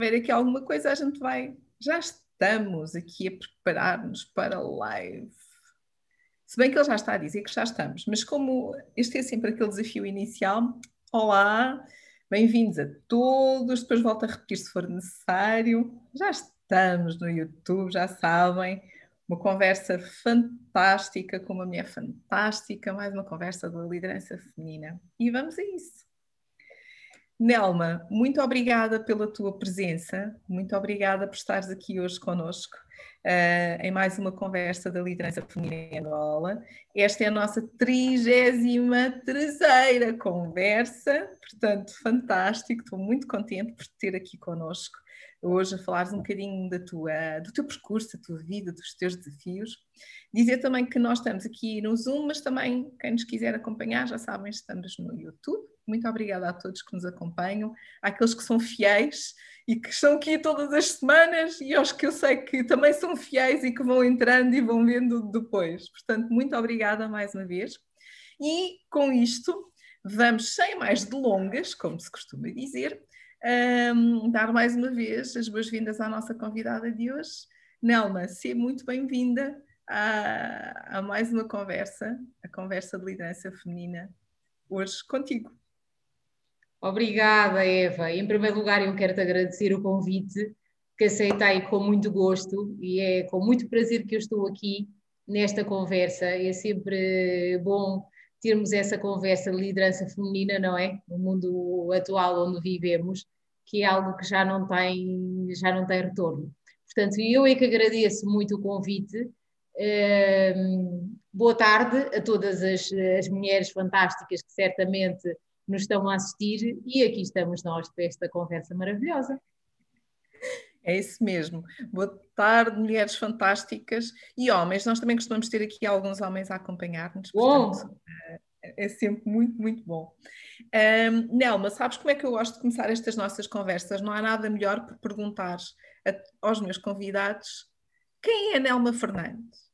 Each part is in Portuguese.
ver aqui alguma coisa, a gente vai. Já estamos aqui a preparar-nos para live. Se bem que ele já está a dizer que já estamos, mas como este é sempre aquele desafio inicial, olá, bem-vindos a todos, depois volto a repetir se for necessário. Já estamos no YouTube, já sabem, uma conversa fantástica com uma mulher fantástica, mais uma conversa da liderança feminina. E vamos a isso. Nelma, muito obrigada pela tua presença, muito obrigada por estares aqui hoje conosco uh, em mais uma conversa da liderança feminina em Angola. Esta é a nossa 33 conversa, portanto, fantástico, estou muito contente por te ter aqui conosco hoje a falares um bocadinho da tua, do teu percurso, da tua vida, dos teus desafios. Dizer também que nós estamos aqui no Zoom, mas também quem nos quiser acompanhar, já sabem, estamos no YouTube muito obrigada a todos que nos acompanham, àqueles que são fiéis e que estão aqui todas as semanas e aos que eu sei que também são fiéis e que vão entrando e vão vendo depois. Portanto, muito obrigada mais uma vez. E com isto, vamos sem mais delongas, como se costuma dizer, um, dar mais uma vez as boas-vindas à nossa convidada de hoje. Nelma, seja muito bem-vinda a, a mais uma conversa, a conversa de liderança feminina, hoje contigo. Obrigada, Eva. Em primeiro lugar, eu quero te agradecer o convite que aceitei com muito gosto e é com muito prazer que eu estou aqui nesta conversa. É sempre bom termos essa conversa de liderança feminina, não é? No mundo atual onde vivemos, que é algo que já não tem, já não tem retorno. Portanto, eu é que agradeço muito o convite. Um, boa tarde a todas as, as mulheres fantásticas que certamente nos estão a assistir e aqui estamos nós para esta conversa maravilhosa. É isso mesmo. Boa tarde, mulheres fantásticas e homens. Nós também costumamos ter aqui alguns homens a acompanhar-nos. Portanto, é, é sempre muito, muito bom. Um, Nelma, sabes como é que eu gosto de começar estas nossas conversas? Não há nada melhor por perguntar a, aos meus convidados quem é Nelma Fernandes?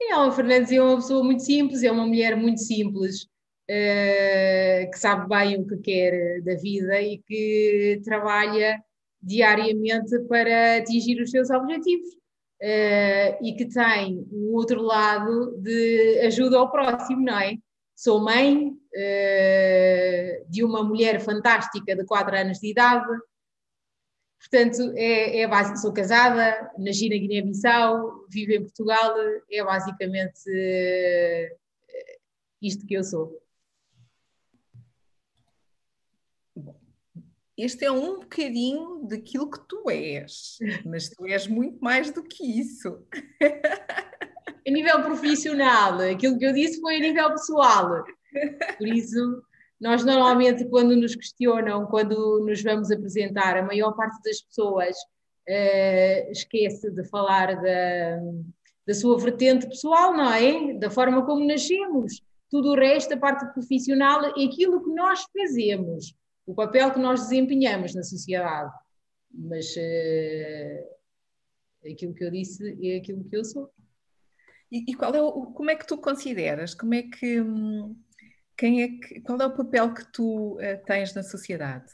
Nelma Fernandes é uma pessoa muito simples, é uma mulher muito simples uh, que sabe bem o que quer da vida e que trabalha diariamente para atingir os seus objetivos. Uh, e que tem um outro lado de ajuda ao próximo, não é? Sou mãe uh, de uma mulher fantástica de 4 anos de idade, portanto, é, é básico. Sou casada, nasci na Guiné-Bissau, vivo em Portugal, é basicamente uh, isto que eu sou. Este é um bocadinho daquilo que tu és, mas tu és muito mais do que isso. A nível profissional, aquilo que eu disse foi a nível pessoal. Por isso, nós normalmente, quando nos questionam, quando nos vamos apresentar, a maior parte das pessoas uh, esquece de falar da, da sua vertente pessoal, não é? Da forma como nascemos. Tudo o resto, a parte profissional, é aquilo que nós fazemos o papel que nós desempenhamos na sociedade. Mas uh, aquilo que eu disse é aquilo que eu sou. E, e, qual é o, como é que tu consideras? Como é que quem é que, qual é o papel que tu uh, tens na sociedade?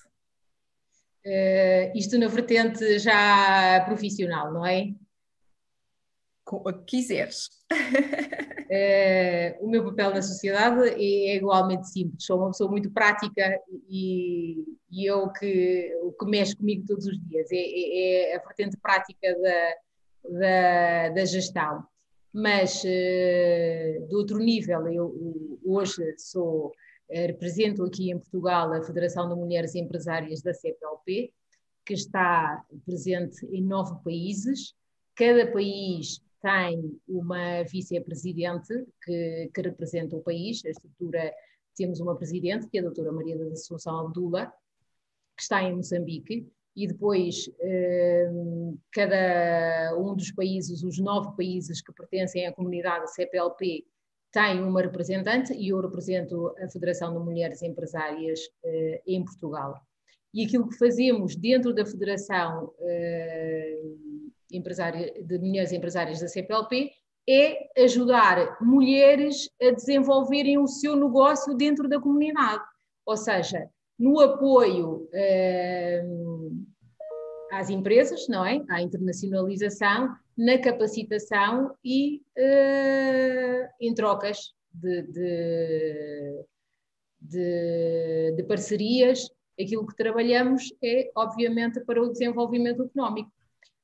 Uh, isto na vertente já profissional, não é? Quiseres. Uh, o meu papel na sociedade é, é, igualmente simples. Sou uma pessoa muito prática e, e eu que, o que mexe comigo todos os dias é, é, é a vertente prática da, da, da gestão. Mas uh, do outro nível, eu hoje sou, eh, represento aqui em Portugal a Federação de Mulheres Empresárias da CPLP, que está presente em nove países. Cada país tem uma vice-presidente que, que, representa o país, a estrutura, temos uma presidente, que é a doutora Maria da Assunção Abdula, que está em Moçambique, e depois um, cada um dos países, os nove países que pertencem à comunidade CPLP, tem uma representante e eu represento a Federação de Mulheres Empresárias uh, em Portugal. E aquilo que fazemos dentro da Federação uh, de mulheres empresárias da CPLP é ajudar mulheres a desenvolverem o seu negócio dentro da comunidade. Ou seja, no apoio, uh, às empresas, não é? À internacionalização, na capacitação e uh, em trocas de, de, de, de, parcerias. Aquilo que trabalhamos é, obviamente, para o desenvolvimento económico.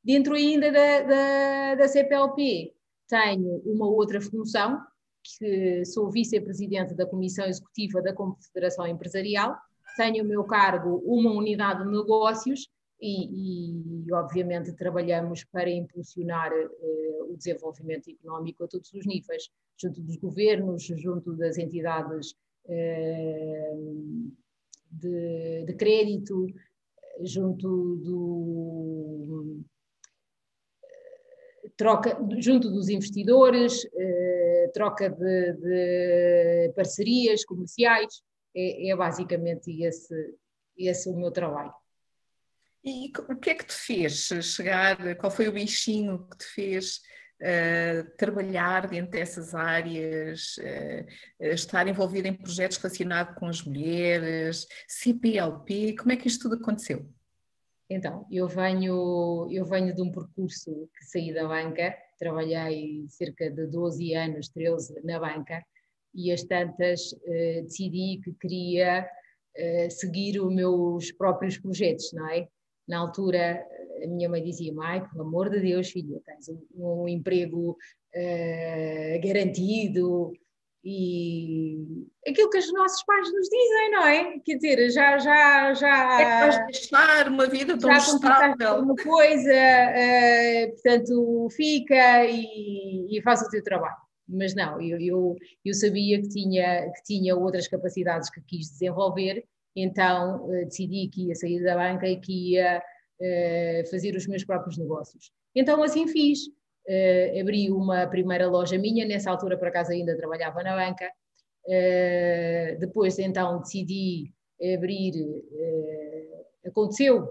Dentro ainda da, da, da CPLP, tenho uma outra função, que sou vice-presidente da Comissão Executiva da Confederação Empresarial, tenho o meu cargo uma unidade de negócios e, e obviamente, trabalhamos para impulsionar uh, o desenvolvimento económico a todos os níveis, junto dos governos, junto das entidades uh, de, de, crédito, junto do troca junto dos investidores, eh, troca de, de, parcerias comerciais, é, é basicamente esse, esse o meu trabalho. E o que é que te fez chegar? Qual foi o bichinho que te fez uh, trabalhar dentro dessas áreas, uh, estar envolvida em projetos relacionados com as mulheres, CPLP? Como é que isto tudo aconteceu? Então, eu venho, eu venho de um percurso que saí da banca, trabalhei cerca de 12 anos, 13 na banca, e as tantas uh, decidi que queria seguir os meus próprios projetos, não é? Na altura, a minha mãe dizia: Mãe, pelo amor de Deus, filha, tens um, um emprego uh, garantido e aquilo que os nossos pais nos dizem, não é? Quer dizer, já. já, já é que vais deixar uma vida tão estável. uma coisa, uh, portanto, fica e, e faz o teu trabalho mas não, eu, eu, eu, sabia que tinha, que tinha outras capacidades que quis desenvolver então uh, decidi que ia sair da banca e que ia uh, fazer os meus próprios negócios. Então assim fiz. Uh, abri uma primeira loja minha, nessa altura por acaso ainda trabalhava na banca. depois então decidi abrir, aconteceu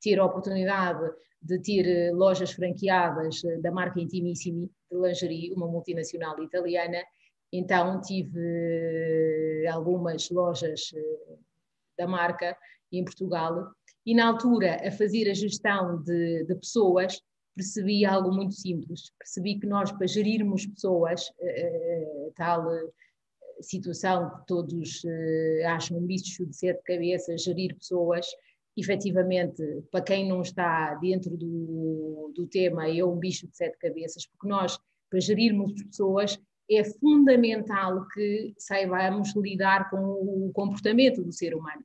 ter a oportunidade de ter lojas franqueadas da marca Intimissimi de lingerie, uma multinacional italiana, então tive algumas lojas da marca em Portugal e na altura a fazer a gestão de, de pessoas percebi algo muito simples, percebi que nós para gerirmos pessoas, eh, tal situação que todos acham um bicho de sete cabeças, gerir pessoas, efetivamente, para quem não está dentro do, do tema, é um bicho de sete cabeças, porque nós, para gerirmos pessoas, é fundamental que saibamos lidar com o comportamento do ser humano.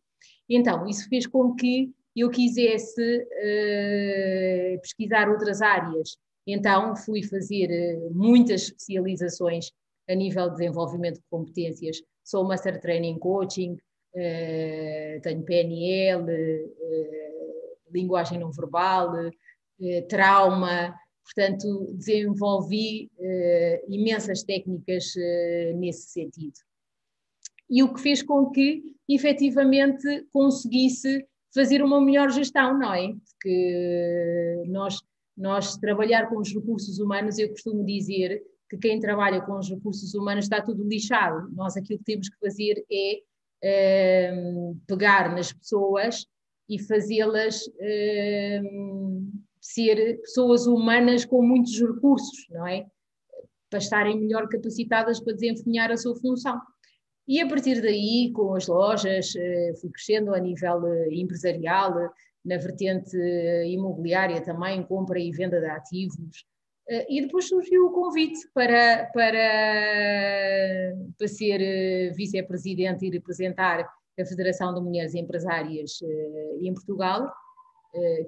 Então, isso fez com que eu quisesse uh, pesquisar outras áreas. Então, fui fazer uh, muitas especializações a nível de desenvolvimento de competências. Sou Master Training Coaching, uh, tenho PNL, linguagem não verbal, trauma, Portanto, desenvolvi imensas técnicas nesse sentido. E o que fez com que, efetivamente, conseguisse fazer uma melhor gestão, não é? Porque nós, nós trabalhar com os recursos humanos, eu costumo dizer que quem trabalha com os recursos humanos está tudo lixado. Nós aquilo que temos que fazer é uh, pegar nas pessoas e fazê-las ser pessoas humanas com muitos recursos, não é? Para estarem melhor capacitadas para desempenhar a sua função. E a partir daí, com as lojas, eh, fui crescendo a nível eh, empresarial, na vertente eh, imobiliária também, compra e venda de ativos. E depois surgiu o convite para, para, para ser vice-presidente e representar a Federação de Mulheres Empresárias em Portugal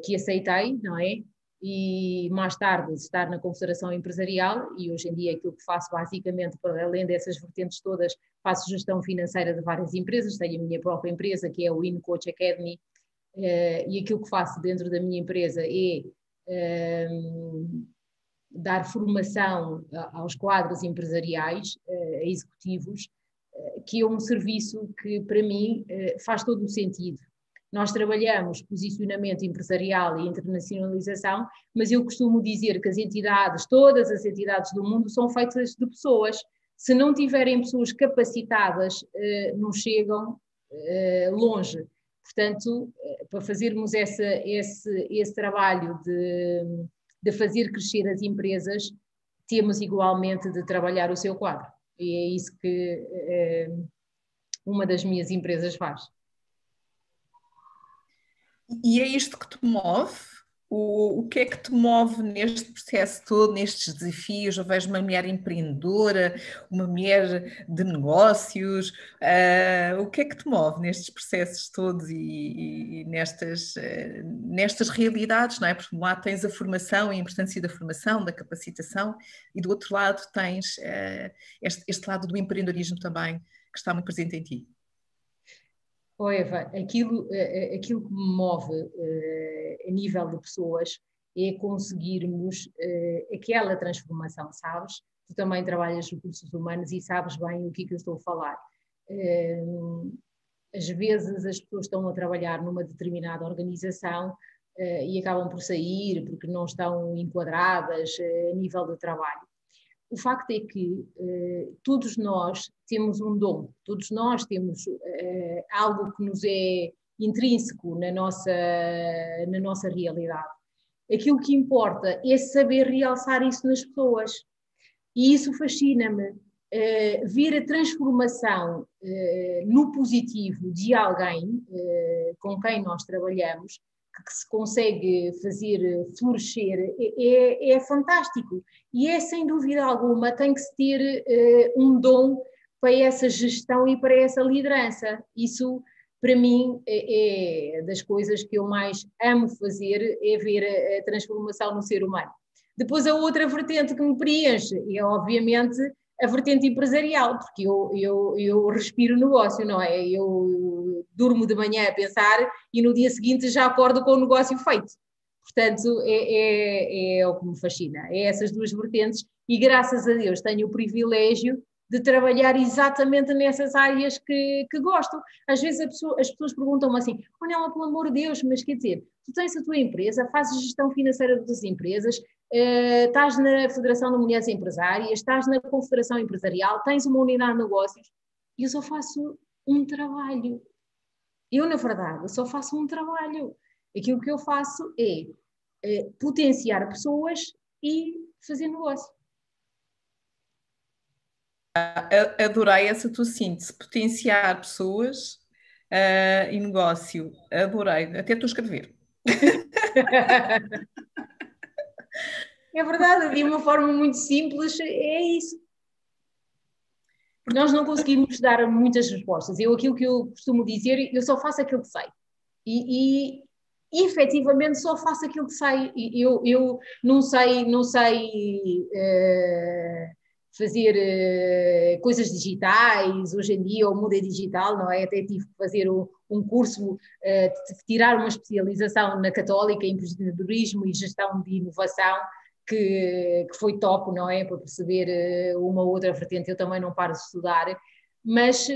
que aceitei, não é? E mais tarde estar na Confederação Empresarial e hoje em dia aquilo que faço basicamente, para além dessas vertentes todas, faço gestão financeira de várias empresas, tenho a minha própria empresa que é o InCoach Academy eh, e aquilo que faço dentro da minha empresa é ehm, dar formação aos quadros empresariais, uh, executivos, uh, que é um serviço que para mim faz todo o sentido. Nós trabalhamos posicionamento empresarial e internacionalização, mas eu costumo dizer que as entidades, todas as entidades do mundo, são feitas de pessoas. Se não tiverem pessoas capacitadas, eh, não chegam eh, longe. Portanto, eh, para fazermos essa, esse, esse trabalho de, de fazer crescer as empresas, temos igualmente de trabalhar o seu quadro. E é isso que uma das minhas empresas faz. E é isto que te move? O, o que é que te move neste processo todo, nestes desafios? Eu vejo uma mulher empreendedora, uma mulher de negócios. Uh, o que é que te move nestes processos todos e, e, nestas, uh, nestas realidades, não é? Porque lá tens a formação a importância da formação, da capacitação, e do outro lado tens uh, este, este lado do empreendedorismo também, que está muito presente em ti. Oh Eva, aquilo, eh, eh, aquilo que me move uh, a nível de pessoas é conseguirmos aquela transformação, sabes? Tu também trabalhas recursos humanos e sabes bem o que, é que eu estou a falar. Às vezes as pessoas estão a trabalhar numa determinada organização e acabam por sair porque não estão enquadradas a nível de trabalho o facto é que eh, todos nós temos um dom, todos nós temos eh, algo que nos é intrínseco na nossa, na nossa realidade. Aquilo que importa é saber realçar isso nas pessoas. E isso fascina-me. Eh, ver a transformação no positivo de alguém com quem nós trabalhamos que se consegue fazer florescer é, é, é, fantástico. E é, sem dúvida alguma, tem que se ter uh, um dom para essa gestão e para essa liderança. Isso, para mim, é, é das coisas que eu mais amo fazer, é ver a, a transformação no ser humano. Depois, a outra vertente que me preenche é, obviamente, a vertente empresarial, porque eu, eu, eu respiro negócio, não é? Eu durmo de manhã a pensar e no dia seguinte já acordo com o negócio feito. Portanto, é, é, é o que me fascina, é essas duas vertentes e graças a Deus tenho o privilégio de trabalhar exatamente nessas áreas que, que gosto. Às vezes pessoa, as pessoas perguntam-me assim, Manela, pelo amor de Deus, mas quer dizer, tu tens a tua empresa, fazes gestão financeira das empresas, uh, estás na Federação de Mulheres Empresárias, estás na Confederação Empresarial, tens uma unidade de negócios, e eu só faço um trabalho. Eu, na verdade, só faço um trabalho. Aquilo que eu faço é, é potenciar pessoas e fazer negócio. Adorei essa tua síntese, potenciar pessoas uh, e negócio. Adorei, até estou a escrever. é verdade, de uma forma muito simples, é isso. Porque nós não conseguimos dar muitas respostas. Eu, aquilo que eu costumo dizer, eu só faço aquilo que sei. E, e efetivamente só faço aquilo que sei. Eu, eu não sei, não sei. Uh, fazer uh, coisas digitais, hoje em dia o mundo é digital, não é? Até tive que fazer um, um curso, uh, tirar uma especialização na Católica em empreendedorismo e gestão de inovação, que, que foi top, não é? Para perceber uh, uma outra vertente, eu também não paro de estudar, mas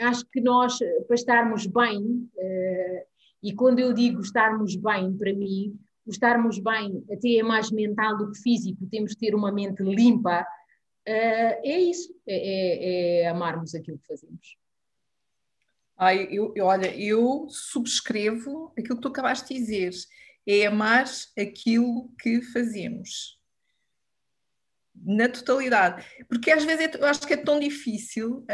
acho que nós, para estarmos bem, e quando eu digo estarmos bem, para mim, o estarmos bem até é mais mental do que físico, temos de ter uma mente limpa, uh, é isso, é, é, é, amarmos aquilo que fazemos. Ai, eu, eu, olha, eu subscrevo aquilo que tu acabaste de dizer, é amar aquilo que fazemos. Na totalidade, porque às vezes é, eu acho que é tão difícil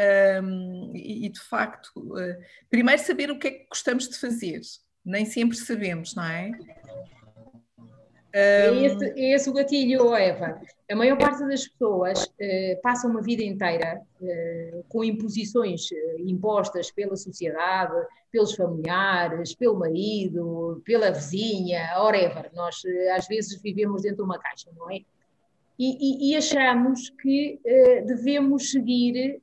um, e, e, de facto, uh, primeiro saber o que é que gostamos de fazer, nem sempre sabemos, não é? É, esse, é esse o gatilho, Eva. A maior parte das pessoas uh, passa uma vida inteira uh, com imposições uh, impostas pela sociedade, pelos familiares, pelo marido, pela vizinha, whatever. Nós às vezes vivemos dentro de uma caixa, não é? E, e, e achamos que devemos seguir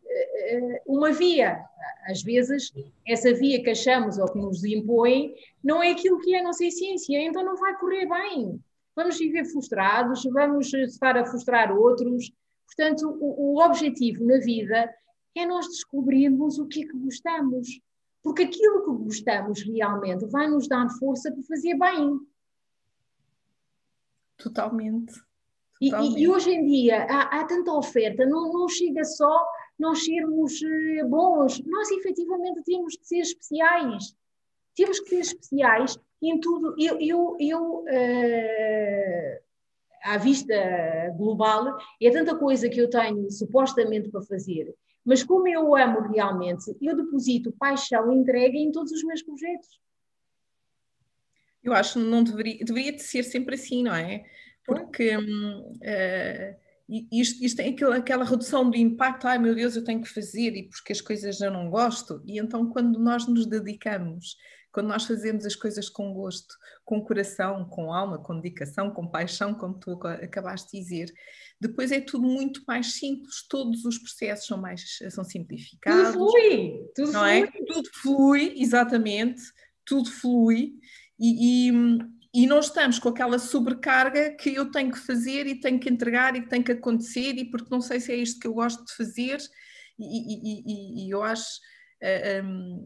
uma via. Às vezes, essa via que achamos ou que nos impõem não é aquilo que é a nossa essência, então não vai correr bem vamos viver frustrados, vamos estar a frustrar outros. Portanto, o, o objetivo na vida é nós descobrirmos o que é que gostamos. Porque aquilo que gostamos realmente vai nos dar força para fazer bem. Totalmente. E, e, hoje em dia há, há tanta oferta, não, não chega só nós sermos eh, bons. Nós efetivamente temos de ser especiais. Temos que ser especiais em tudo. Eu, eu, eu uh, à vista global, é tanta coisa que eu tenho supostamente para fazer, mas como eu amo realmente, eu deposito paixão e entrega em todos os meus projetos. Eu acho que não deveria, deveria de ser sempre assim, não é? Porque uh, isto, isto tem aquela, aquela redução do impacto, ai meu Deus, eu tenho que fazer e porque as coisas eu não gosto. E então, quando nós nos dedicamos, quando nós fazemos as coisas com gosto, com coração, com alma, com dedicação, com paixão, como tu acabaste de dizer, depois é tudo muito mais simples, todos os processos são mais são simplificados. Tudo flui, tudo não é? flui. É? Tudo flui, exatamente, tudo flui. E, e, e não estamos com aquela sobrecarga que eu tenho que fazer e tenho que entregar e que tem que acontecer e porque não sei se é isto que eu gosto de fazer e, e, e eu acho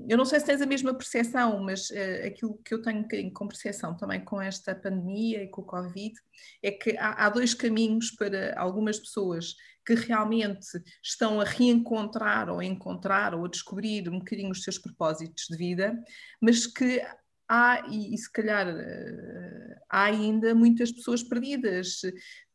eu não sei se tens a mesma percepção mas uh, aquilo que eu tenho um bocadinho com percepção também com esta pandemia e com o Covid é que há, há dois caminhos para algumas pessoas que realmente estão a reencontrar ou a encontrar ou a descobrir um bocadinho os seus propósitos de vida, mas que há, e, e se calhar uh, há ainda muitas pessoas perdidas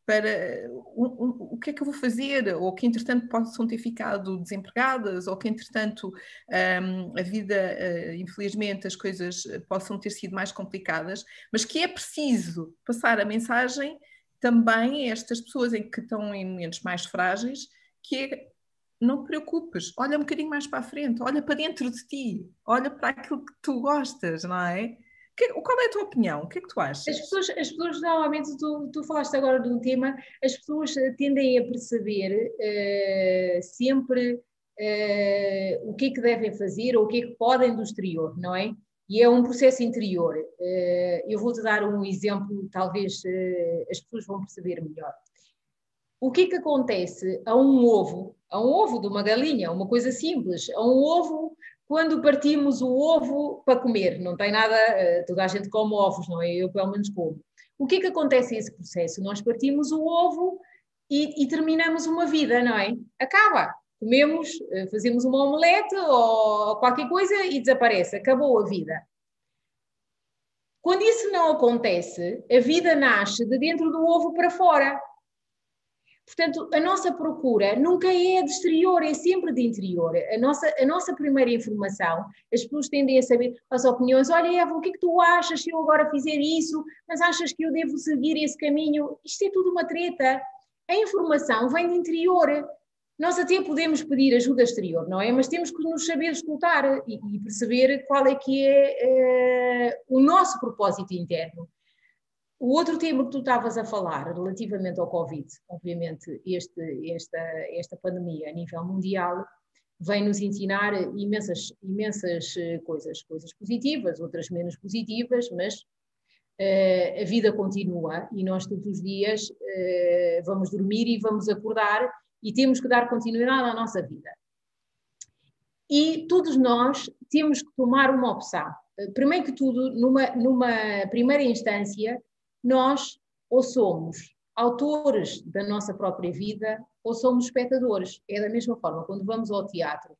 para o, o, o, que é que eu vou fazer, ou que entretanto possam ter ficado desempregadas, ou que entretanto um, a vida, uh, infelizmente, as coisas possam ter sido mais complicadas, mas que é preciso passar a mensagem também a estas pessoas em que estão em momentos mais frágeis, que é não te preocupes, olha um bocadinho mais para a frente, olha para dentro de ti, olha para aquilo que tu gostas, não é? Que, qual é a tua opinião? O que é que tu achas? As pessoas, as pessoas normalmente, tu, tu falaste agora de um tema, as pessoas tendem a perceber uh, sempre uh, o que é que devem fazer ou o que é que podem do exterior, não é? E é um processo interior. Eu vou-te dar um exemplo, talvez as pessoas vão perceber melhor. O que é que acontece a um ovo, a um ovo de uma galinha, uma coisa simples, a um ovo quando partimos o ovo para comer, não tem nada, eh, toda a gente come ovos, não é? Eu pelo menos como. O que é que acontece nesse processo? Nós partimos o ovo e, e terminamos uma vida, não é? Acaba. Comemos, eh, fazemos uma omelete ou qualquer coisa e desaparece, acabou a vida. Quando isso não acontece, a vida nasce de dentro do ovo para fora. Portanto, a nossa procura nunca é de exterior, é sempre de interior. A nossa, a nossa primeira informação, as pessoas tendem a saber as opiniões. Olha, Eva, o que é que tu achas se eu agora fizer isso? Mas achas que eu devo seguir esse caminho? Isto é tudo uma treta. A informação vem de interior. Nós até podemos pedir ajuda exterior, não é? Mas temos que nos saber escutar e, e perceber qual é que é uh, o nosso propósito interno. O outro tema que tu estavas a falar, relativamente ao Covid, obviamente, este, esta, esta pandemia a nível mundial vem nos ensinar imensas, imensas eh, coisas, coisas positivas, outras menos positivas, mas uh, a vida continua e nós todos os dias uh, vamos dormir e vamos acordar e temos que dar continuidade à nossa vida. E todos nós temos que tomar uma opção. Primeiro que tudo, numa, numa primeira instância, nós ou somos autores da nossa própria vida ou somos espectadores. É da mesma forma, quando vamos ao teatro,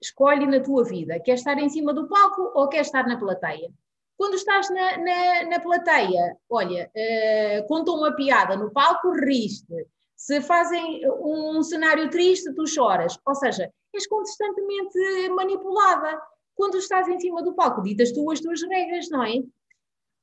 escolhe na tua vida, quer estar em cima do palco ou quer estar na plateia. Quando estás na, na, na plateia, olha, uh, contam uma piada no palco, riste. Se fazem um cenário triste, tu choras. Ou seja, és constantemente manipulada. Quando estás em cima do palco, ditas tu as tuas regras, não é?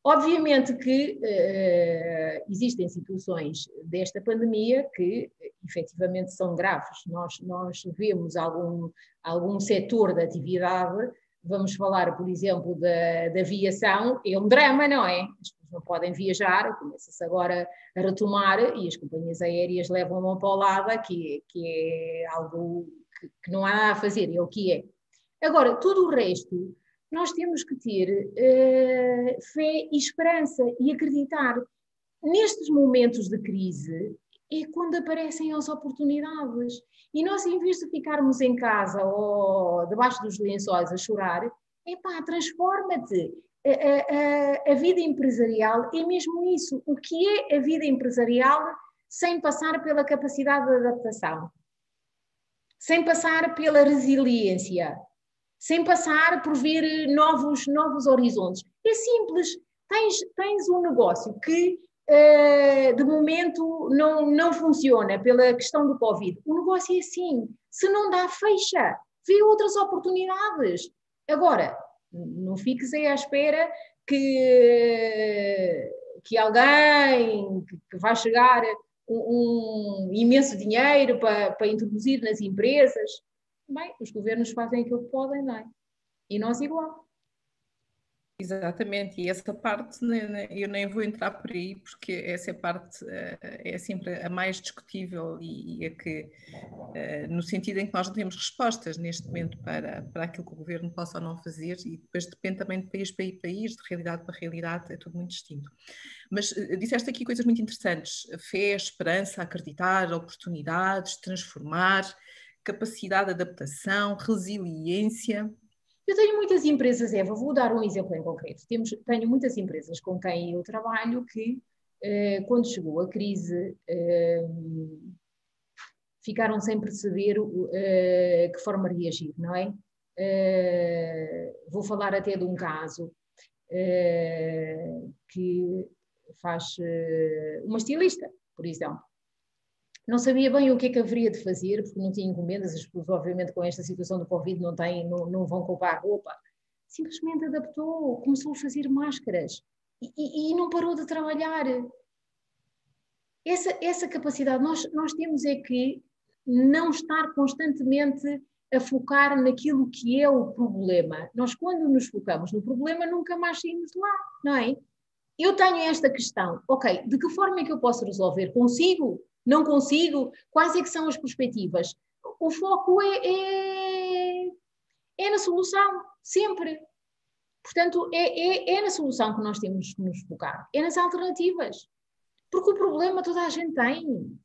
Obviamente que uh, existem situações desta pandemia que efetivamente são graves. Nós, nós vemos algum, algum setor da atividade, vamos falar, por exemplo, da, da aviação, é um drama, não é? As pessoas não podem viajar, começa-se agora a retomar e as companhias aéreas levam uma paulada que, que é algo que, que não há a fazer, é o que é. Agora, tudo o resto nós temos que ter uh, fé e esperança e acreditar. Nestes momentos de crise é quando aparecem as oportunidades. E nós, em vez de ficarmos em casa ou debaixo dos lençóis a chorar, epá, transforma-te. A, a, a, vida empresarial é mesmo isso. O que é a vida empresarial sem passar pela capacidade de adaptação? sem passar pela resiliência, sem passar por ver novos, novos horizontes. É simples. Tens, tens um negócio que uh, de momento não, não funciona pela questão do Covid. O negócio é assim. Se não dá, fecha. Vê outras oportunidades. Agora, não fiques aí à espera que, que alguém que, que vai chegar um, um, imenso dinheiro para, para introduzir nas empresas. Bem, os governos fazem aquilo que podem, não é? E nós igual. Exatamente, e essa parte eu nem vou entrar por aí, porque essa parte eh, é sempre a mais discutível e é que, eh, no sentido em que nós não temos respostas neste momento para, para aquilo que o governo possa ou não fazer, e depois depende também de país para país, de realidade para realidade, é tudo muito distinto. Mas eh, disseste aqui coisas muito interessantes: fé, esperança, acreditar, oportunidades, transformar, capacidade de adaptação, resiliência. Eu tenho muitas empresas, Eva, vou dar um exemplo em concreto. Temos, tenho muitas empresas com quem eu trabalho que, eh, quando chegou a crise, eh, ficaram sem perceber eh, que forma reagir, não é? Eh, vou falar até de um caso eh, que faz uma estilista, por exemplo não sabia bem o que é que haveria de fazer, porque não tinha encomendas, as pessoas, obviamente, com esta situação do Covid, não, têm, não, não vão comprar roupa. Simplesmente adaptou, começou a fazer máscaras e, e, e não parou de trabalhar. Essa, essa capacidade, nós, nós temos é que não estar constantemente a focar naquilo que é o problema. Nós, quando nos focamos no problema, nunca mais saímos de lá, não é? Eu tenho esta questão, ok, de que forma é que eu posso resolver? Consigo? Não consigo? Quais é que são as perspectivas? O foco é, é, é na solução, sempre. Portanto, é, é, é na solução que nós temos que nos focar, é nas alternativas. Porque o problema toda a gente tem.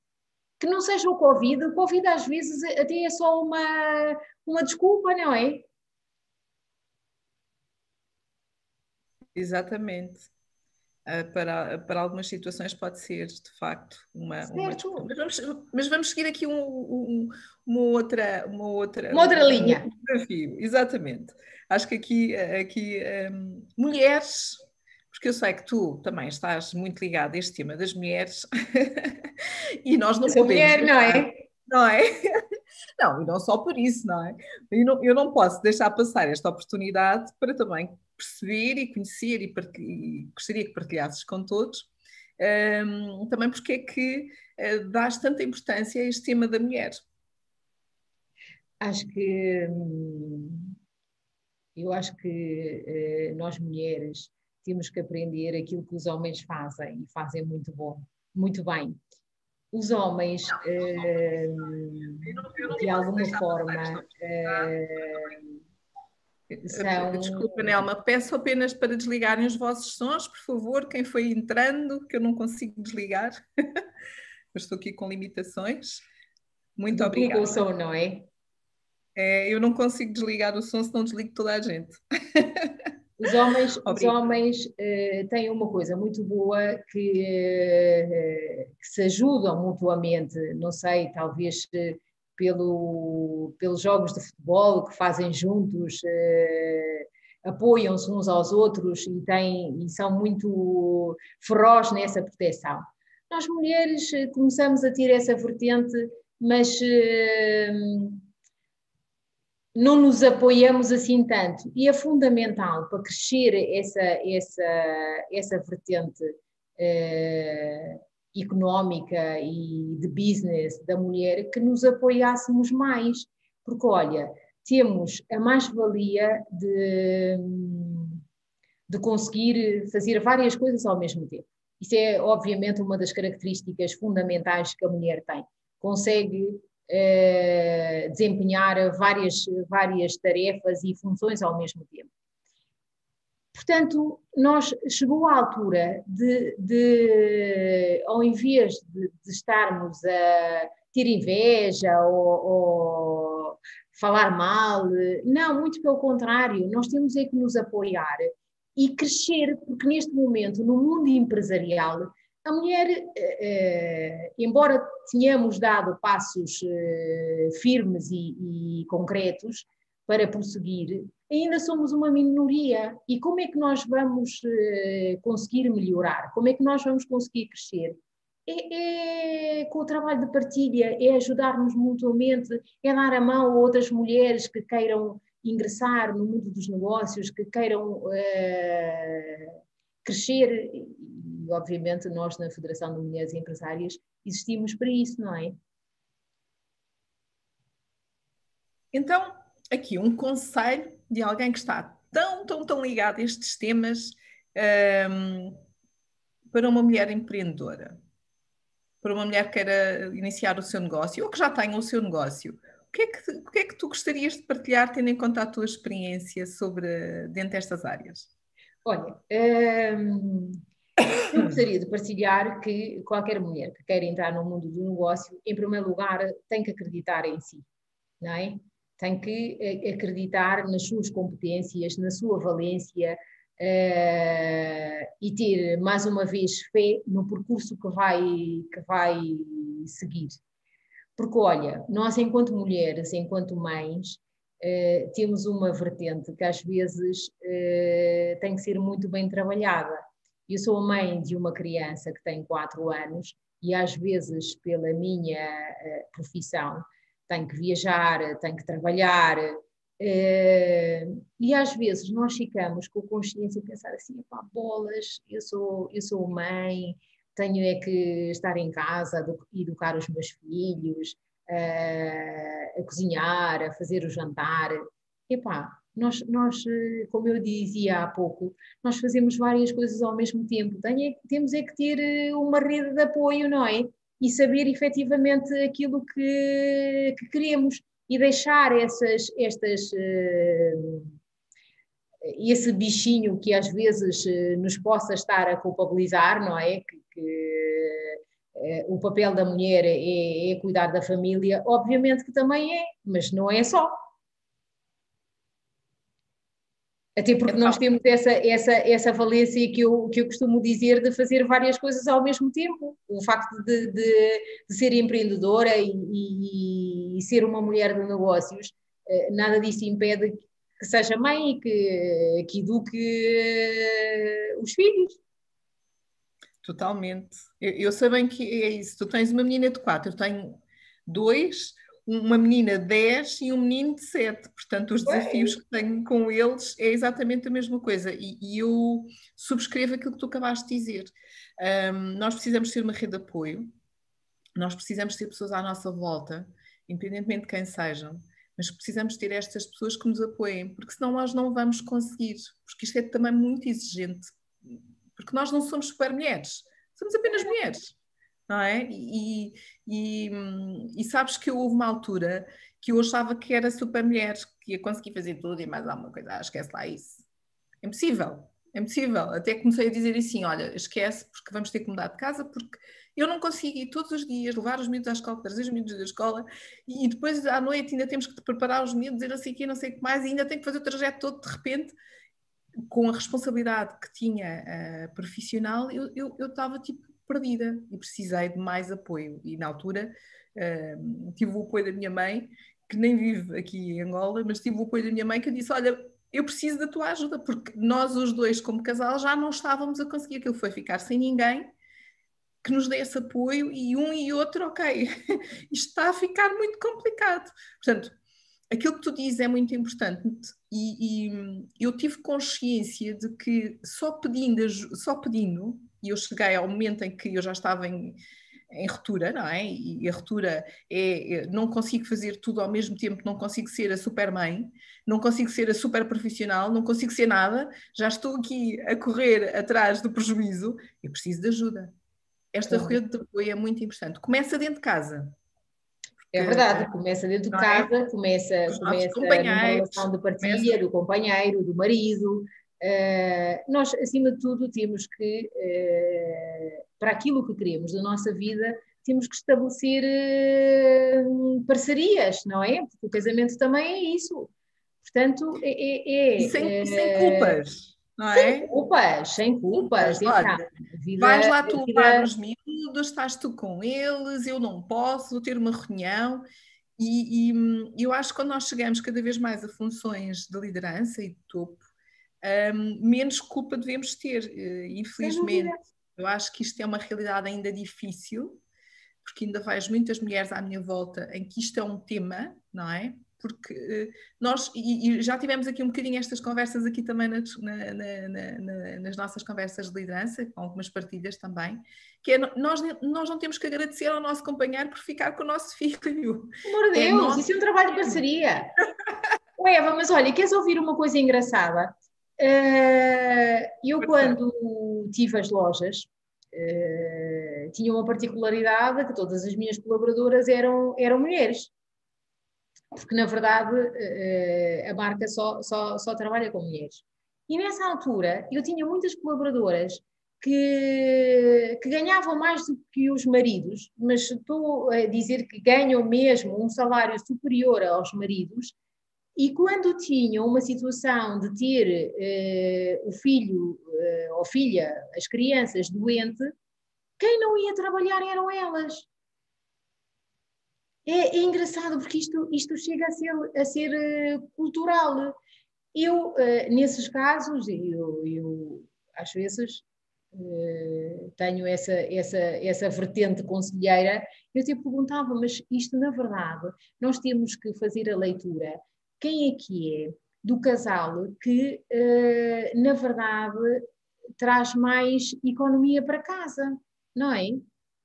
Que não seja o Covid, o Covid às vezes até é só uma, uma desculpa, não é? Exatamente. Uh, para, para algumas situações pode ser de facto uma, uma mas, vamos, mas vamos seguir aqui um, um, uma outra uma outra uma outra linha. um desafio. Exatamente. Acho que aqui aqui um, mulheres porque eu sei que tu também estás muito ligada a este tema das mulheres e nós não podemos mulher, não é? Não é? Não, e não só por isso, não é? Eu não, eu não posso deixar passar esta oportunidade para também perceber e conhecer e, e gostaria que partilhasses com todos um, também porque é que uh, dás tanta importância a este tema da mulher. Acho que hum, eu acho que uh, nós mulheres temos que aprender aquilo que os homens fazem e fazem muito bom, muito bem. Os homens, uh, de alguma forma, são... Desculpa, Nelma, peço apenas para desligarem os vossos sons, por favor, quem foi entrando, que eu não consigo desligar. eu estou aqui com limitações. Muito obrigada. o som, não é? é? Eu não consigo desligar o som, senão desligo toda a gente. Os homens, os homens uh, têm uma coisa muito boa que, uh, que, se ajudam mutuamente, não sei, talvez uh, pelo, pelos jogos de futebol que fazem juntos, apoiam-se uns aos outros e, têm, e são muito ferozes nessa proteção. Nós mulheres começamos a ter essa vertente, mas não nos apoiamos assim tanto. E é fundamental para crescer essa, essa, essa vertente eh, económica e de business da mulher que nos apoiássemos mais, porque olha, temos a mais-valia de, de conseguir fazer várias coisas ao mesmo tempo. Isso é, obviamente, uma das características fundamentais que a mulher tem. Consegue eh, desempenhar várias, várias tarefas e funções ao mesmo tempo. Portanto, nós chegou a altura de, de ao invés de, de, estarmos a ter inveja ou, ou, falar mal, não, muito pelo contrário, nós temos é que nos apoiar e crescer, porque neste momento, no mundo empresarial, a mulher, eh, eh, embora tenhamos dado passos eh, firmes e, e, concretos para prosseguir, ainda somos uma minoria. E como é que nós vamos conseguir melhorar? Como é que nós vamos conseguir crescer? É, é, com o trabalho de partilha, é ajudar-nos mutuamente, é dar a mão a outras mulheres que queiram ingressar no mundo dos negócios, que queiram crescer e, obviamente, nós na Federação de Mulheres Empresárias existimos para isso, não é? Então, aqui um conselho de alguém que está tão, tão, tão ligado a estes temas um, para uma mulher empreendedora, para uma mulher que queira iniciar o seu negócio ou que já tenha o seu negócio. O que, é que, o que é que tu gostarias de partilhar, tendo em conta a tua experiência sobre dentro destas áreas? Olha, hum, eu gostaria de partilhar que qualquer mulher que queira entrar no mundo do negócio, em primeiro lugar, tem que acreditar em si, não é? Tem que eh, acreditar nas suas competências, na sua valência uh, e ter, mais uma vez, fé no percurso que vai, que vai seguir. Porque, olha, nós, enquanto mulheres, enquanto mães, uh, temos uma vertente que às vezes uh, tem que ser muito bem trabalhada eu sou mãe de uma criança que tem 4 anos e às vezes, pela minha uh, profissão, tenho que viajar, tenho que trabalhar. E às vezes nós ficamos com a consciência de pensar assim: pá, bolas, eu sou, eu sou mãe, tenho é que estar em casa, educar os meus filhos, uh, a cozinhar, a fazer o jantar. Epá, nós, nós, eh, como eu dizia há pouco, nós fazemos várias coisas ao mesmo tempo. Tem, é temos é que ter eh, uma rede de apoio, não é? E saber efetivamente aquilo que, que queremos e deixar essas, estas, esse bichinho que às vezes nos possa estar a culpabilizar, não é? Que, que o papel da mulher é, é cuidar da família, obviamente que também é, mas não é só Até porque nós temos essa, essa, essa valência que eu, que eu costumo dizer de fazer várias coisas ao mesmo tempo. O facto de, de, de ser empreendedora e, e, e, ser uma mulher de negócios, eh, nada disso impede que seja mãe e que, que eduque eh, os filhos. Totalmente. Eu, eu sei bem que é isso. Tu tens uma menina de quatro, eu tenho dois uma menina de 10 e um menino de 7. Portanto, os desafios que tenho com eles é exatamente a mesma coisa. E, e eu subscrevo aquilo que tu acabaste de dizer. Um, nós precisamos ter uma rede de apoio, nós precisamos ter pessoas à nossa volta, independentemente de quem sejam, mas precisamos ter estas pessoas que nos apoiem, porque senão nós não vamos conseguir, porque isto é também muito exigente, porque nós não somos super mulheres, somos apenas mulheres não é? E, e, e, sabes que houve uma altura que eu achava que era super mulher, que ia conseguir fazer tudo e mais alguma coisa. Ah, esquece lá isso. É impossível, é impossível. Até comecei a dizer assim: olha, esquece, porque vamos ter que mudar de casa, porque eu não consigo ir todos os dias levar os miúdos à escola, trazer os miúdos da escola e depois à noite ainda temos que preparar os miúdos, dizer assim que não sei o que mais, e ainda tenho que fazer o trajeto todo de repente. Com a responsabilidade que tinha uh, profissional, eu estava tipo perdida e precisei de mais apoio. E na altura uh, tive o apoio da minha mãe, que nem vive aqui em Angola, mas tive o apoio da minha mãe que disse: Olha, eu preciso da tua ajuda, porque nós os dois, como casal, já não estávamos a conseguir. Aquilo foi ficar sem ninguém que nos dê esse apoio e um e outro, ok, isto está a ficar muito complicado. Portanto, aquilo que tu dizes é muito importante e, e eu tive consciência de que só pedindo, só pedindo e eu cheguei ao momento em que eu já estava em, em ruptura, não é? E a ruptura é, é, não consigo fazer tudo ao mesmo tempo, não consigo ser a super mãe, não consigo ser a super profissional, não consigo ser nada, já estou aqui a correr atrás do prejuízo, eu preciso de ajuda. Esta uhum. rede de apoio é muito importante. Começa dentro de casa. É verdade, começa dentro de é? casa, é? começa, começa numa relação de partilha começa... do companheiro, do marido, Uh, nós, acima de tudo, temos que, uh, para aquilo que queremos da nossa vida, temos que estabelecer uh, parcerias, não é? Porque o casamento também é isso. Portanto, é. é, é e sem, sem, culpas. Não é? Sem culpas, sem culpas. Olha, vida, vais lá tu vida... levar os miúdos, estás tu com eles, eu não posso, vou ter uma reunião. E, e, eu acho que quando nós chegamos cada vez mais a funções de liderança e de topo, um, menos culpa devemos ter, uh, infelizmente. Eu acho que isto é uma realidade ainda difícil, porque ainda vejo muitas mulheres à minha volta em que isto é um tema, não é? Porque uh, nós, e, e, já tivemos aqui um bocadinho estas conversas aqui também nas, na, na, na, nas nossas conversas de liderança, com algumas partilhas também, que é nós, nós não temos que agradecer ao nosso companheiro por ficar com o nosso filho. Amor de é Deus, nosso... isso é um trabalho de parceria. Eva, mas olha, queres ouvir uma coisa engraçada? Uh, eu, quando tive as lojas, uh, tinha uma particularidade que todas as minhas colaboradoras eram, eram mulheres. Porque, na verdade, uh, a marca só, só, só trabalha com mulheres. E nessa altura, eu tinha muitas colaboradoras que, que, ganhavam mais do que os maridos, mas estou a dizer que ganham mesmo um salário superior aos maridos, e quando tinham uma situação de ter uh, o filho uh, ou filha, as crianças doente, quem não ia trabalhar eram elas. É, é engraçado porque isto, isto chega a ser, a ser uh, cultural. Eu, nesses casos, eu, eu às vezes tenho essa, essa, essa vertente conselheira, eu te perguntava, mas isto na verdade, nós temos que fazer a leitura quem é que é do casal que, uh, na verdade, traz mais economia para casa, não é?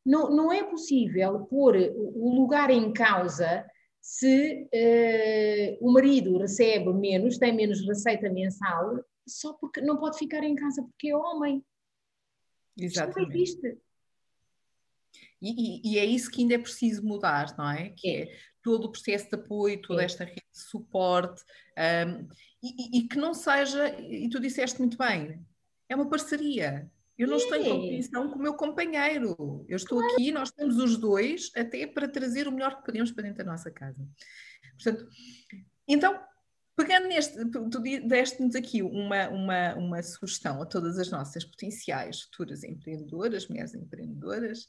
Não, não é possível pôr o lugar em causa se uh, o marido recebe menos, tem menos receita mensal, só porque não pode ficar em casa porque é homem. Exatamente. Isto não existe. E, e, e, é isso que ainda é preciso mudar, não é? Que é, todo o processo de apoio, toda esta rede de suporte, um, e, e, que não seja, e tu disseste muito bem, é uma parceria. Eu não estou em competição com o meu companheiro. Eu estou aqui, nós temos os dois, até para trazer o melhor que podemos para dentro da nossa casa. Portanto, então, Pegando neste, tu deste-nos aqui uma, uma, uma sugestão a todas as nossas potenciais futuras empreendedoras, mulheres empreendedoras,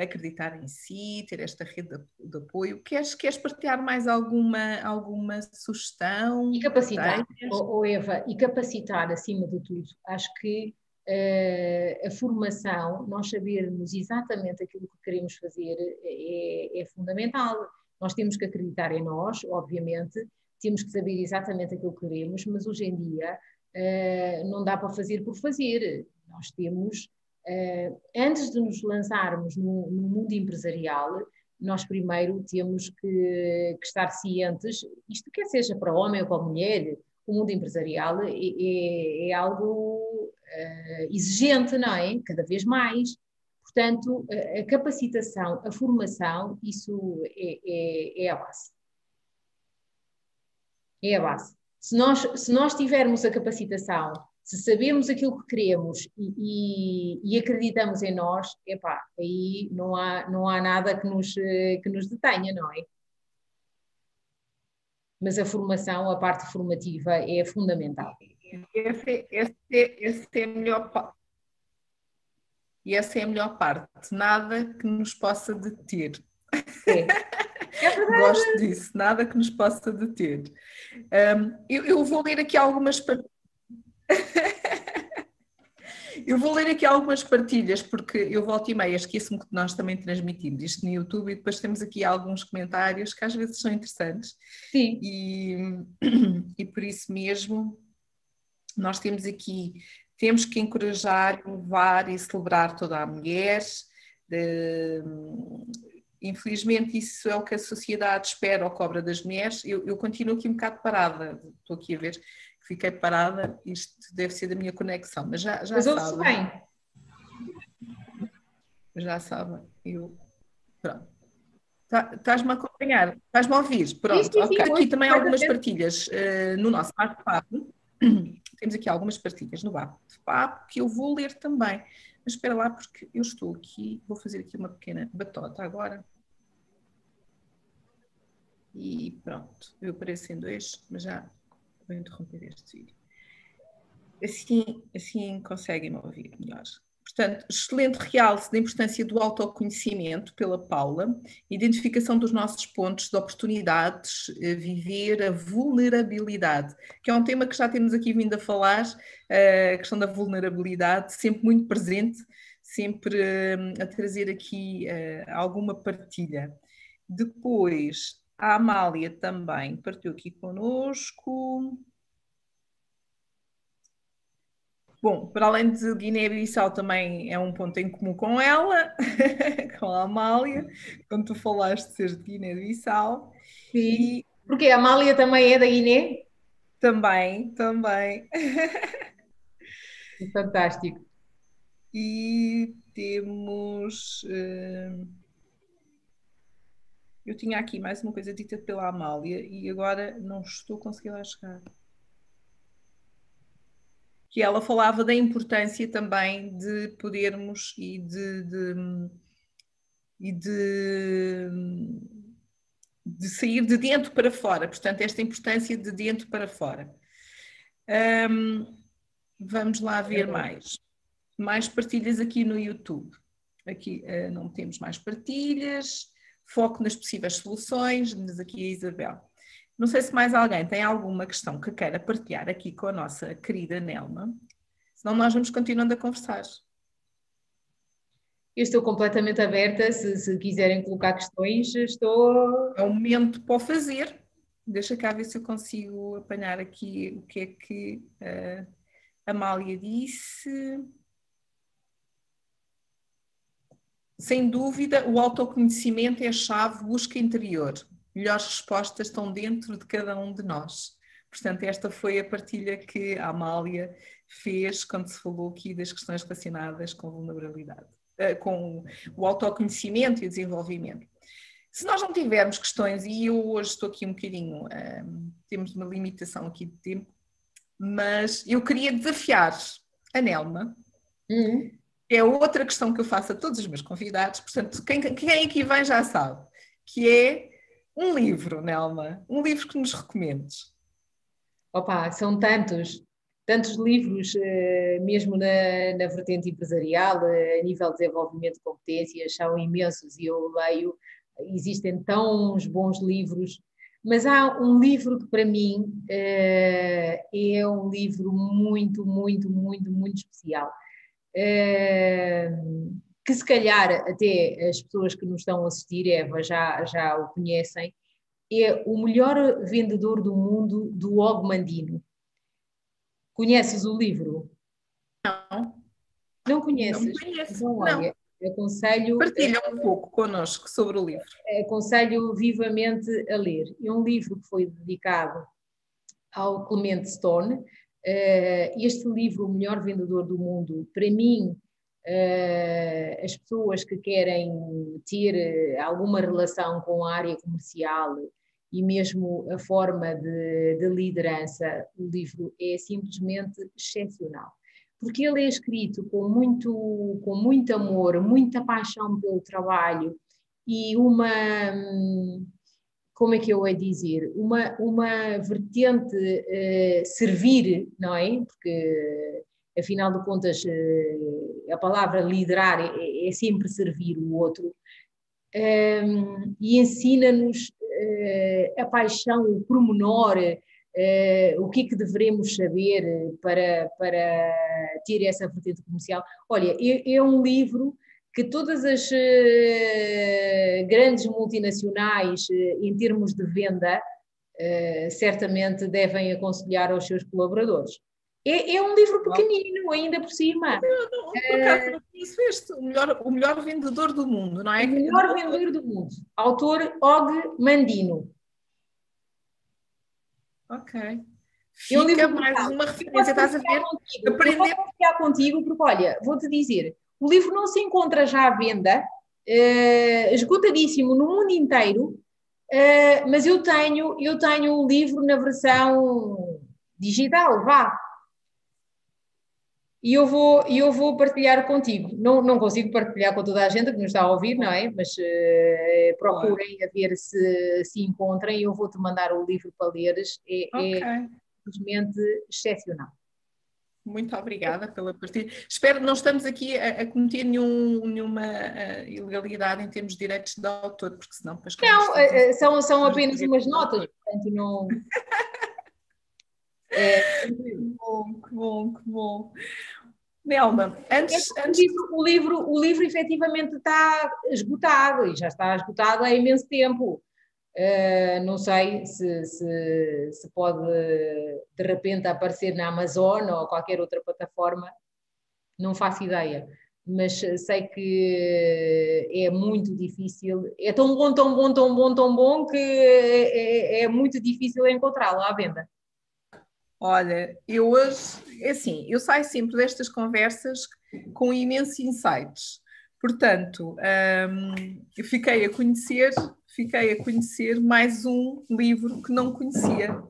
acreditar em si, ter esta rede de, de, apoio. Queres, queres partilhar mais alguma, alguma sugestão? E capacitar, oh, oh Eva, e capacitar acima de tudo. Acho que a formação, nós sabermos exatamente aquilo que queremos fazer é, é fundamental. Nós temos que acreditar em nós, obviamente, temos que saber exatamente aquilo que queremos, mas hoje em dia uh, não dá para fazer por fazer. Nós temos, uh, antes de nos lançarmos no, no, mundo empresarial, nós primeiro temos que, que, estar cientes, isto quer seja para homem ou para mulher, o mundo empresarial é, é, é algo exigente, não é? Cada vez mais. Portanto, a, a capacitação, a formação, isso é, é, é a base é a base. Se nós, se nós tivermos a capacitação, se sabemos aquilo que queremos e, e, e acreditamos em nós, epá, aí não há, não há nada que nos, que nos detenha, não é? Mas a formação, a parte formativa é fundamental. Esse, esse, esse é a melhor parte. E essa é a melhor parte. Nada que nos possa deter. É. É Gosto disso, nada que nos possa deter. Um, eu, eu, vou ler aqui algumas Eu vou ler aqui algumas partilhas, porque eu volto e meia, esqueço-me que nós também transmitimos isto no YouTube e depois temos aqui alguns comentários que às vezes são interessantes. Sim. E, e por isso mesmo, nós temos aqui, temos que encorajar, levar e celebrar toda a mulher. De, Infelizmente, isso é o que a sociedade espera ou cobra das mulheres. Eu, eu continuo aqui um bocado parada, estou aqui a ver que fiquei parada, isto deve ser da minha conexão, mas já, já mas sabe. bem. Já sabe, eu. Pronto. Tá, estás-me a acompanhar, estás-me a ouvir. Pronto, sim, sim, okay. Aqui também algumas partilhas uh, no nosso bate-papo. Temos aqui algumas partilhas no bate-papo que eu vou ler também. Mas espera lá, porque eu estou aqui, vou fazer aqui uma pequena batota agora. E pronto, eu apareço em dois, mas já vou interromper este vídeo. Assim, assim conseguem-me ouvir melhor. Portanto, excelente realce da importância do autoconhecimento pela Paula, identificação dos nossos pontos de oportunidades, eh, viver a vulnerabilidade, que é um tema que já temos aqui vindo a falar, eh, a questão da vulnerabilidade, sempre muito presente, sempre eh, a trazer aqui alguma partilha. Depois, a Amália também partiu aqui conosco. Bom, para além de Guiné-Bissau, também é um ponto em comum com ela, com a Amália, quando tu falaste de ser de Guiné-Bissau. Sim. E... Porque a Amália também é da Guiné? Também, também. Fantástico. E temos. Uh... Eu tinha aqui mais uma coisa dita pela Amália e agora não estou conseguindo lá chegar que ela falava da importância também de podermos e de, de e de, de, sair de dentro para fora, portanto, esta importância de dentro para fora. Um, vamos lá ver mais. Mais partilhas aqui no YouTube. Aqui uh, não temos mais partilhas. Foco nas possíveis soluções, diz aqui a Isabel. Não sei se mais alguém tem alguma questão que queira partilhar aqui com a nossa querida Nelma, senão nós vamos continuando a conversar. Eu estou completamente aberta, se, se quiserem colocar questões, estou. É o momento para o fazer. Deixa cá ver se eu consigo apanhar aqui o que é que a Amália disse. Sem dúvida, o autoconhecimento é a chave busca interior melhores respostas estão dentro de cada um de nós. Portanto, esta foi a partilha que a Amália fez quando se falou aqui das questões relacionadas com vulnerabilidade, eh, com o autoconhecimento e o desenvolvimento. Se nós não tivermos questões, e eu hoje estou aqui um bocadinho, um, temos uma limitação aqui de tempo, mas eu queria desafiar a Nelma, uhum. é outra questão que eu faço a todos os meus convidados, portanto, quem, quem aqui vem já sabe, que é um livro, Nelma, um livro que nos recomendes. Opa, são tantos, tantos livros, eh, mesmo na, na vertente empresarial, eh, a nível de desenvolvimento de competências, são imensos e eu leio, existem tão bons livros, mas há um livro que para mim eh, é um livro muito, muito, muito, muito especial que se calhar até as pessoas que nos estão a assistir, Eva, já, já o conhecem, é o melhor vendedor do mundo do Og Mandino. Conheces o livro? Não. Não conheces? Não conheço. Então, olha, não. aconselho... Partilha um pouco connosco sobre o livro. Aconselho vivamente a ler. É um livro que foi dedicado ao Clement Stone. Eh, este livro, O Melhor Vendedor do Mundo, para mim, uh, as pessoas que querem ter eh, alguma relação com a área comercial e mesmo a forma de, de liderança, o livro é simplesmente excepcional porque ele é escrito com muito, com muito amor, muita paixão pelo trabalho e uma, como é que eu ia dizer, uma, uma vertente uh, servir, não é? Porque afinal de contas, eh, a palavra liderar é, é sempre servir o outro, ehm, e ensina-nos eh, a paixão, o pormenor, eh, o que é que devemos saber para, para ter essa vertente comercial. Olha, é, é um livro que todas as grandes multinacionais, em termos de venda, certamente devem aconselhar aos seus colaboradores. É, é um livro pequenino, ainda por cima. Não, não, por acaso não conheço este, o melhor, o melhor vendedor do mundo, não é? O melhor vendedor do mundo. Autor Og Mandino. Ok. Fica livro mais uma referência, estás a ver? Contigo. Aprender. Eu vou confiar contigo, porque olha, vou-te dizer, o livro não se encontra já à venda, uh, esgotadíssimo no mundo inteiro, uh, mas eu tenho, eu tenho o livro na versão digital, vá, e eu vou, eu vou partilhar contigo. Não, não consigo partilhar com toda a gente que nos está a ouvir, não é? Mas uh, procurem a ver se se encontrem. Eu vou-te mandar o livro para leres. É, é okay. é simplesmente excepcional. muito obrigada pela partilha. Espero que não estamos aqui a, a cometer nenhum, nenhuma uh, ilegalidade em termos de direitos de autor, porque senão... Não, uh, são, são apenas umas notas, portanto não... é. Que bom, que bom, que bom. Nelma, antes, antes... O, livro, o, livro, o livro efetivamente está esgotado e já está esgotado há imenso tempo. Uh, não sei se, se, se, pode de repente aparecer na Amazon ou qualquer outra plataforma, não faço ideia, mas sei que é muito difícil, é tão bom, tão bom, tão bom, tão bom que é, é, é muito difícil encontrá-lo à venda. Olha, eu hoje, é assim, eu saio sempre destas conversas com imensos insights. Portanto, um, fiquei a conhecer, fiquei a conhecer mais um livro que não conhecia.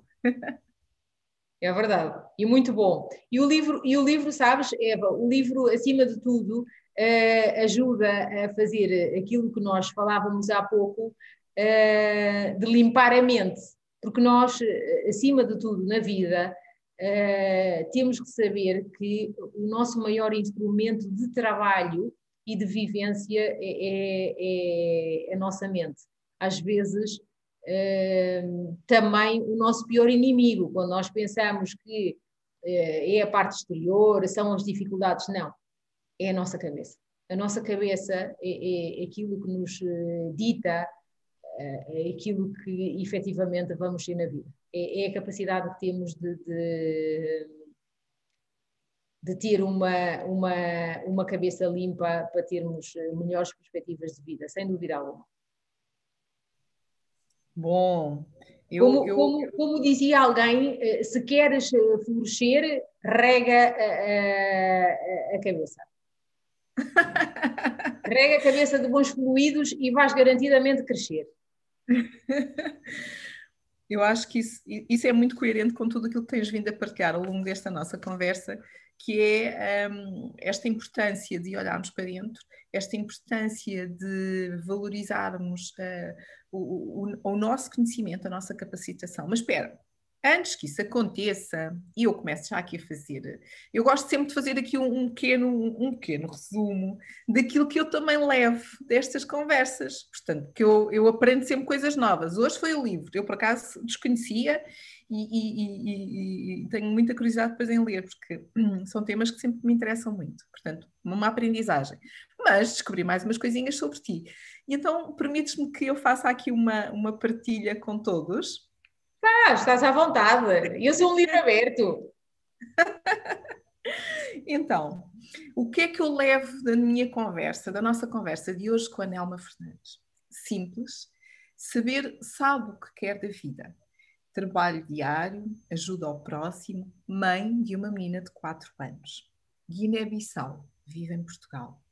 É verdade, e muito bom. E o livro, e o livro sabes, Eva, o livro, acima de tudo, uh, ajuda a fazer aquilo que nós falávamos há pouco, uh, de limpar a mente porque nós, acima de tudo na vida, uh, temos que saber que o nosso maior instrumento de trabalho e de vivência é, é, é a nossa mente. Às vezes, uh, também o nosso pior inimigo, quando nós pensamos que uh, é a parte exterior, são as dificuldades, não, é a nossa cabeça. A nossa cabeça é, é aquilo que nos dita é aquilo que efetivamente vamos ser na vida. É, é a capacidade que temos de, de, de, ter uma, uma, uma cabeça limpa para termos melhores perspectivas de vida, sem dúvida alguma. Bom, eu, como, eu... Como, como, dizia alguém, eh, se queres eh, florescer, rega a, a, a cabeça. rega a cabeça de bons fluidos e vais garantidamente crescer. Eu acho que isso, isso, é muito coerente com tudo aquilo que tens vindo a partilhar ao longo desta nossa conversa, que é um, esta importância de olharmos para dentro, esta importância de valorizarmos uh, o, o, o nosso conhecimento, a nossa capacitação. Mas espera, antes que isso aconteça, e eu começo já aqui a fazer, eu gosto sempre de fazer aqui um, um, pequeno, um pequeno resumo daquilo que eu também levo destas conversas. Portanto, que eu, eu aprendo sempre coisas novas. Hoje foi o livro, eu por acaso desconhecia e, e, e, e tenho muita curiosidade depois em ler, porque hum, são temas que sempre me interessam muito. Portanto, uma aprendizagem. Mas descobri mais umas coisinhas sobre ti. E então, permites-me que eu faça aqui uma, uma partilha com todos Tá, estás à vontade. Eu sou um livro aberto. então, o que é que eu levo da minha conversa, da nossa conversa de hoje com a Nelma Fernandes? Simples, saber sabe o que quer da vida. Trabalho diário, ajuda ao próximo, mãe de uma menina de 4 anos. Guiné-Bissau, vive em Portugal.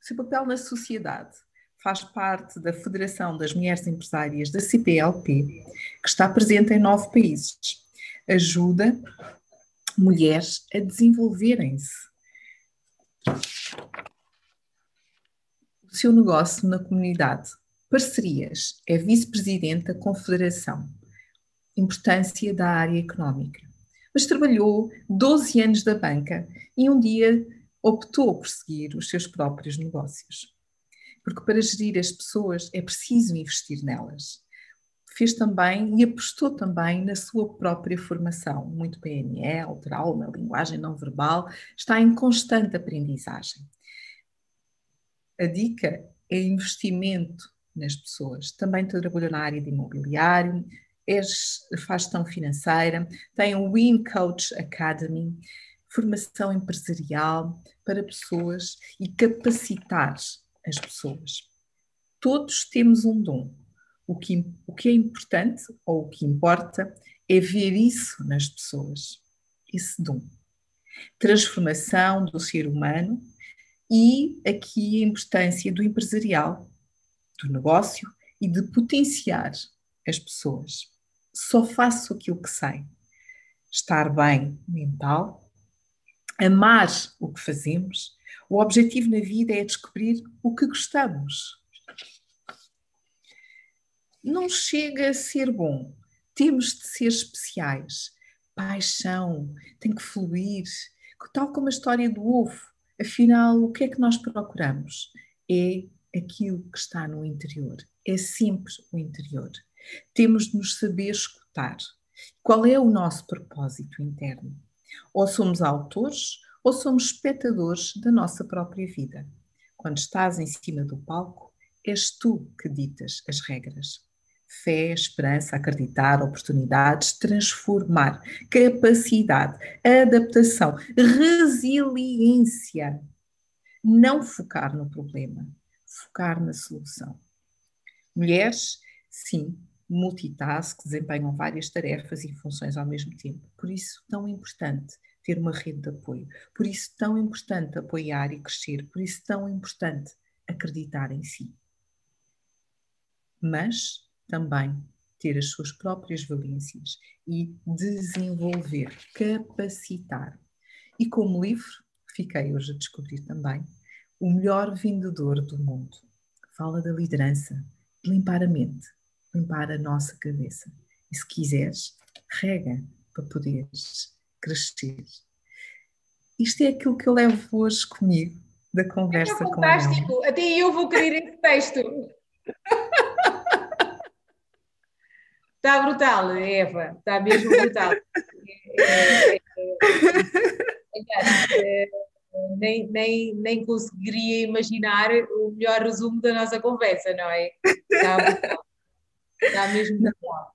O seu papel na sociedade, faz parte da Federação das Mulheres Empresárias da CPLP, que está presente em nove países. Ajuda mulheres a desenvolverem-se. O seu negócio na comunidade. Parcerias. É vice-presidente da Confederação. Importância da área económica. Mas trabalhou 12 anos da banca e um dia optou por seguir os seus próprios negócios porque para gerir as pessoas é preciso investir nelas. Fez também e apostou também na sua própria formação, muito PNL, trauma, linguagem não verbal, está em constante aprendizagem. A dica é investimento nas pessoas. Também trabalhou na área de imobiliário, é, faz gestão financeira, tem o Win Coach Academy, formação empresarial para pessoas e capacitar as pessoas. Todos temos um dom. O que, o que é importante, ou o que importa, é ver isso nas pessoas, esse dom. Transformação do ser humano e aqui a importância do empresarial, do negócio e de potenciar as pessoas. Só faço aquilo que sei. Estar bem mental, amar o que fazemos o objetivo na vida é descobrir o que gostamos. Não chega a ser bom. Temos de ser especiais. Paixão tem que fluir tal como a história do ovo. Afinal, o que é que nós procuramos? É aquilo que está no interior. É sempre o interior. Temos de nos saber escutar. Qual é o nosso propósito interno? Ou somos autores ou somos espectadores da nossa própria vida. Quando estás em cima do palco, és tu que ditas as regras. Fé, esperança, acreditar, oportunidades, transformar, capacidade, adaptação, resiliência. Não focar no problema, focar na solução. Mulheres, sim, multitask, desempenham várias tarefas e funções ao mesmo tempo. Por isso, tão importante ter uma rede de apoio. Por isso, tão importante apoiar e crescer. Por isso, tão importante acreditar em si. Mas também ter as suas próprias valências e desenvolver, capacitar. E como livro, fiquei hoje a descobrir também, o melhor vendedor do mundo. Fala da liderança, de limpar a mente, limpar a nossa cabeça. E se quiseres, rega para poderes crescer. Isto é aquilo que eu levo hoje comigo da conversa é com ela. Até eu vou querer esse texto. Está brutal, Eva, está mesmo brutal. É, é, é, nem, nem, nem conseguiria imaginar o melhor resumo da nossa conversa, não é? Está brutal. Está mesmo brutal.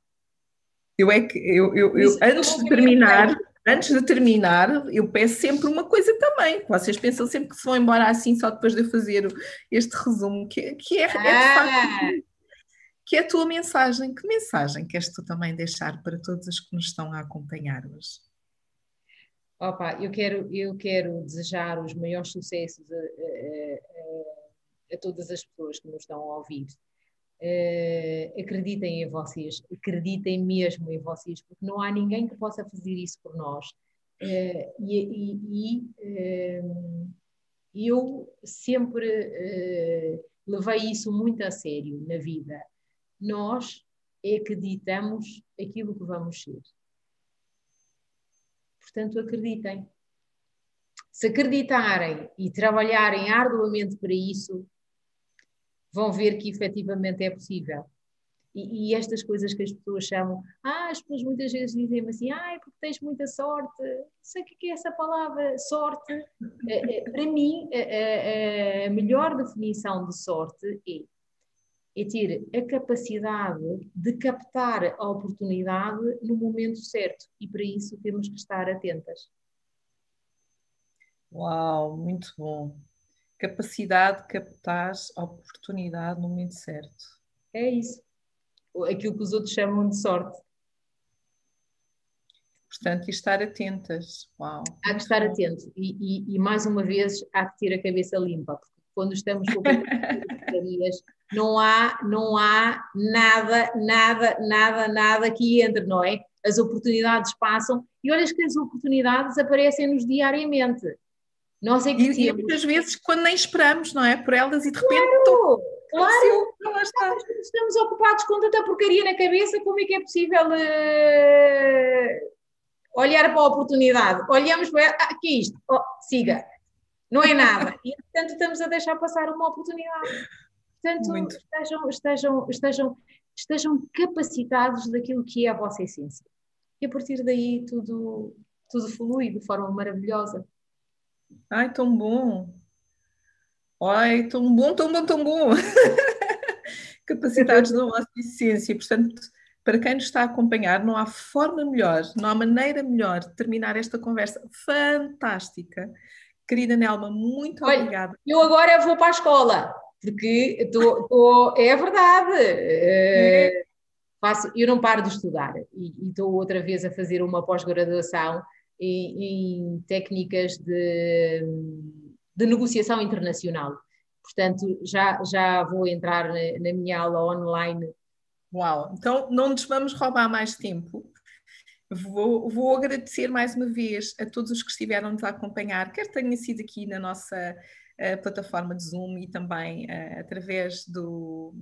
Eu é que, eu, eu, eu antes de terminar, antes de terminar, eu peço sempre uma coisa também. Vocês pensam sempre que se vão embora assim só depois de eu fazer este resumo, que, que é, é de facto ah. que é a tua mensagem. Que mensagem queres tu também deixar para todos os que nos estão a acompanhar hoje? Opa, eu quero, eu quero desejar os maiores sucessos a, a, a, a todas as pessoas que nos estão a ouvir. Uh, acreditem em vocês, acreditem mesmo em vocês, porque não há ninguém que possa fazer isso por nós. Uh, e, e, uh, eu sempre levei isso muito a sério na vida. Nós acreditamos aquilo que vamos ser. Portanto, acreditem. Se acreditarem e trabalharem arduamente para isso, vão ver que efetivamente é possível. E, e, estas coisas que as pessoas chamam, ah, as pessoas muitas vezes dizem-me assim, ah, é porque tens muita sorte. Sei o que é essa palavra, sorte. É, é, para mim, a, a, melhor definição de sorte é, é ter a capacidade de captar a oportunidade no momento certo. E para isso temos que estar atentas. Uau, muito bom capacidade de captar a oportunidade no momento certo. É isso. Aquilo que os outros chamam de sorte. Portanto, e estar atentas. Uau. Há que estar atento. E, e, e, mais uma vez há que ter a cabeça limpa, porque quando estamos com não há, não há nada, nada, nada, nada que entre, não é? As oportunidades passam e olhas que as oportunidades aparecem-nos diariamente. Nós é que e, e muitas vezes quando nem esperamos, não é? Por elas e de repente. Claro, tô, claro. Não, está. Estamos ocupados com tanta porcaria na cabeça, como é que é possível uh, olhar para a oportunidade? Olhamos para. Ah, que é isto? Oh, siga. Não é nada. E portanto estamos a deixar passar uma oportunidade. Portanto, estejam, estejam, estejam, estejam capacitados daquilo que é a vossa essência. E a partir daí tudo, tudo flui de forma maravilhosa. Ai, tão bom. Ai, tão bom, tão bom, tão bom. Capacidades da nossa essência. Portanto, para quem nos está a acompanhar, não há forma melhor, não há maneira melhor de terminar esta conversa fantástica. Querida Nelma, muito Olha, obrigada. Eu agora vou para a escola, porque tô, tô, é verdade. É. faço, eu não paro de estudar e estou outra vez a fazer uma pós-graduação em, em técnicas de, de, negociação internacional. Portanto, já, já vou entrar na, na minha aula online. Uau! Então, não nos vamos roubar mais tempo. Vou, vou, agradecer mais uma vez a todos os que estiveram nos a acompanhar, quer tenha sido aqui na nossa uh, plataforma de Zoom e também uh, através do,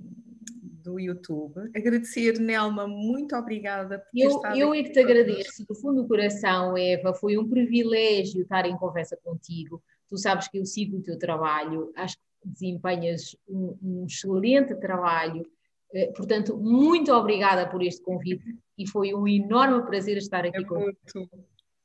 do YouTube. Agradecer, Nelma, muito obrigada por eu, estado Eu é que te agradeço, do fundo do coração, Eva, foi um privilégio estar em conversa contigo. Tu sabes que eu sigo o teu trabalho, acho que desempenhas um, um excelente trabalho eh, portanto, muito obrigada por este convite e foi um enorme prazer estar aqui é contigo.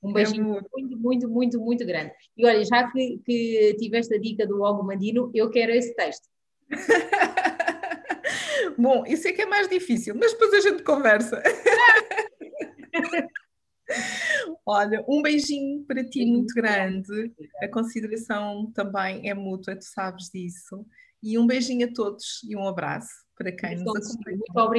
Um beijinho é muito. muito, muito, muito, grande. E olha, já que, que tiveste a dica do Hugo Mandino, eu quero esse texto. Bom, isso é que é mais difícil, mas depois a gente conversa. Olha, um beijinho para ti muito grande. A consideração também é mútua, tu sabes disso. E um beijinho a todos e um abraço para quem nos acompanha. Muito obrigada.